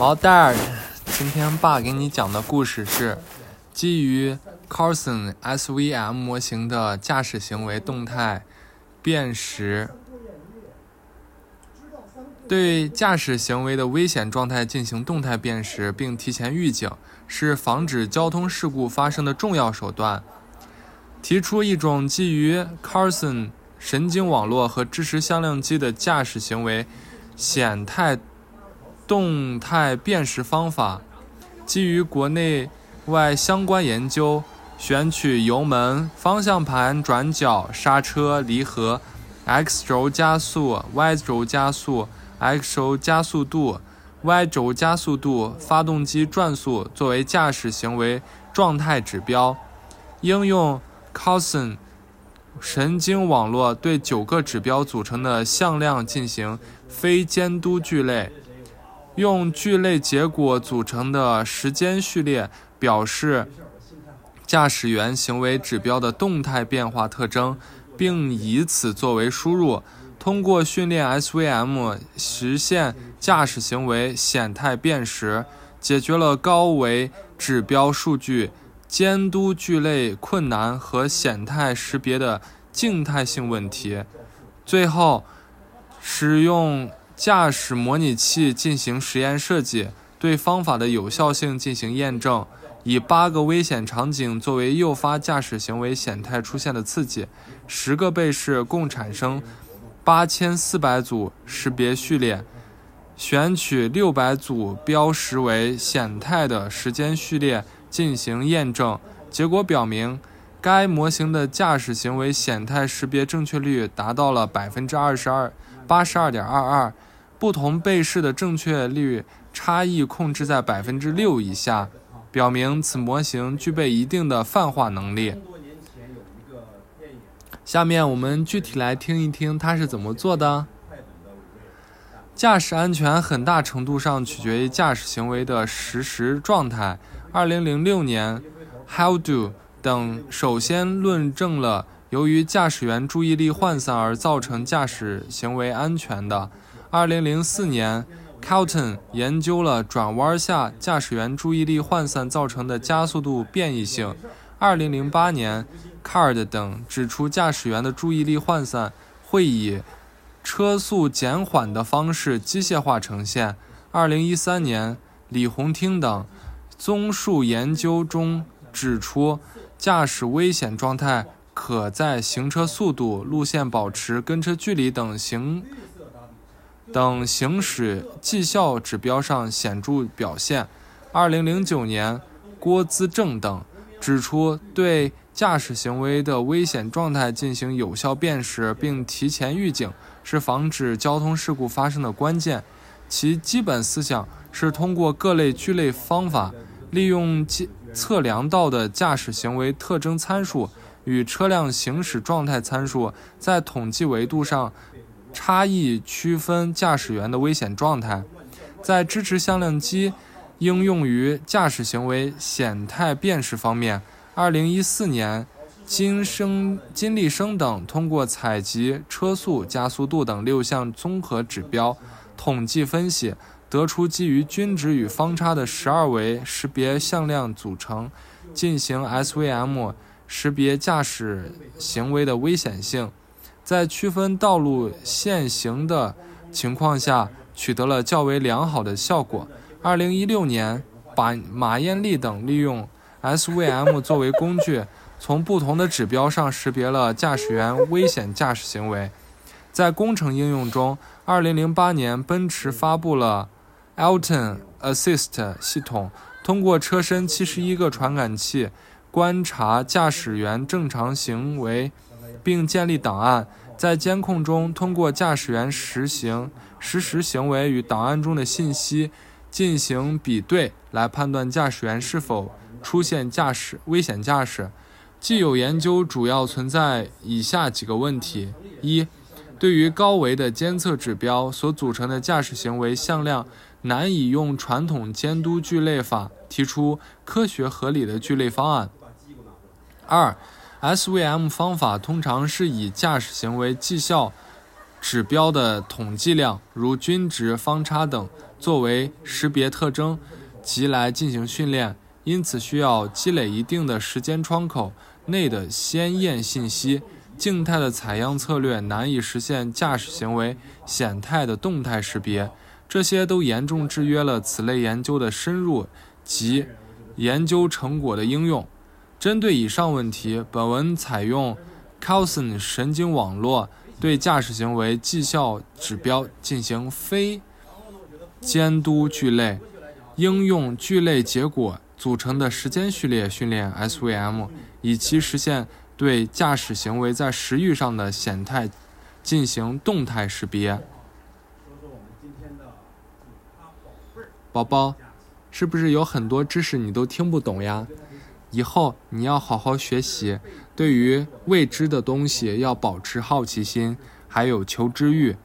毛蛋儿，今天爸给你讲的故事是基于 Carson SVM 模型的驾驶行为动态辨识，对驾驶行为的危险状态进行动态辨识并提前预警，是防止交通事故发生的重要手段。提出一种基于 Carson 神经网络和支持向量机的驾驶行为显态。动态辨识方法基于国内外相关研究，选取油门、方向盘、转角、刹车、离合、X 轴加速、Y 轴加速、X 轴加速度、Y 轴加速度、发动机转速作为驾驶行为状态指标，应用 c o s i n 神经网络对九个指标组成的向量进行非监督聚类。用聚类结果组成的时间序列表示驾驶员行为指标的动态变化特征，并以此作为输入。通过训练 SVM 实现驾驶行为显态辨识，解决了高维指标数据监督聚类困难和显态识别的静态性问题。最后，使用。驾驶模拟器进行实验设计，对方法的有效性进行验证。以八个危险场景作为诱发驾驶行为显态出现的刺激，十个被试共产生八千四百组识别序列，选取六百组标识为显态的时间序列进行验证。结果表明，该模型的驾驶行为显态识别正确率达到了百分之二十二八十二点二二。不同被试的正确率差异控制在百分之六以下，表明此模型具备一定的泛化能力。下面我们具体来听一听它是怎么做的。驾驶安全很大程度上取决于驾驶行为的实时状态。二零零六年，Howdo 等首先论证了由于驾驶员注意力涣散而造成驾驶行为安全的。二零零四年，Calton 研究了转弯下驾驶员注意力涣散造成的加速度变异性。二零零八年，Card 等指出驾驶员的注意力涣散会以车速减缓的方式机械化呈现。二零一三年，李洪听等综述研究中指出，驾驶危险状态可在行车速度、路线保持、跟车距离等行。等行驶绩效指标上显著表现。二零零九年，郭资正等指出，对驾驶行为的危险状态进行有效辨识并提前预警，是防止交通事故发生的关键。其基本思想是通过各类聚类方法，利用测量到的驾驶行为特征参数与车辆行驶状态参数，在统计维度上。差异区分驾驶员的危险状态，在支持向量机应用于驾驶行为显态辨识方面，二零一四年，金生金立生等通过采集车速、加速度等六项综合指标，统计分析，得出基于均值与方差的十二维识别向量组成，进行 SVM 识别驾驶行为的危险性。在区分道路限行的情况下，取得了较为良好的效果。二零一六年，把马艳丽等利用 SVM 作为工具，从不同的指标上识别了驾驶员危险驾驶行为。在工程应用中，二零零八年，奔驰发布了 Alton Assist 系统，通过车身七十一个传感器观察驾驶员正常行为。并建立档案，在监控中通过驾驶员实行实时行为与档案中的信息进行比对，来判断驾驶员是否出现驾驶危险驾驶。既有研究主要存在以下几个问题：一、对于高维的监测指标所组成的驾驶行为向量，难以用传统监督聚类法提出科学合理的聚类方案。二、SVM 方法通常是以驾驶行为绩效指标的统计量，如均值、方差等，作为识别特征，即来进行训练。因此，需要积累一定的时间窗口内的鲜艳信息。静态的采样策略难以实现驾驶行为显态的动态识别，这些都严重制约了此类研究的深入及研究成果的应用。针对以上问题，本文采用 Carlson 神经网络对驾驶行为绩效指标进行非监督聚类应用聚类结果组成的时间序列训练 （SVM），以其实现。对驾驶行为在时域上的显态进行动态识别。宝宝，是不是有很多知识你都听不懂呀？以后你要好好学习，对于未知的东西要保持好奇心，还有求知欲。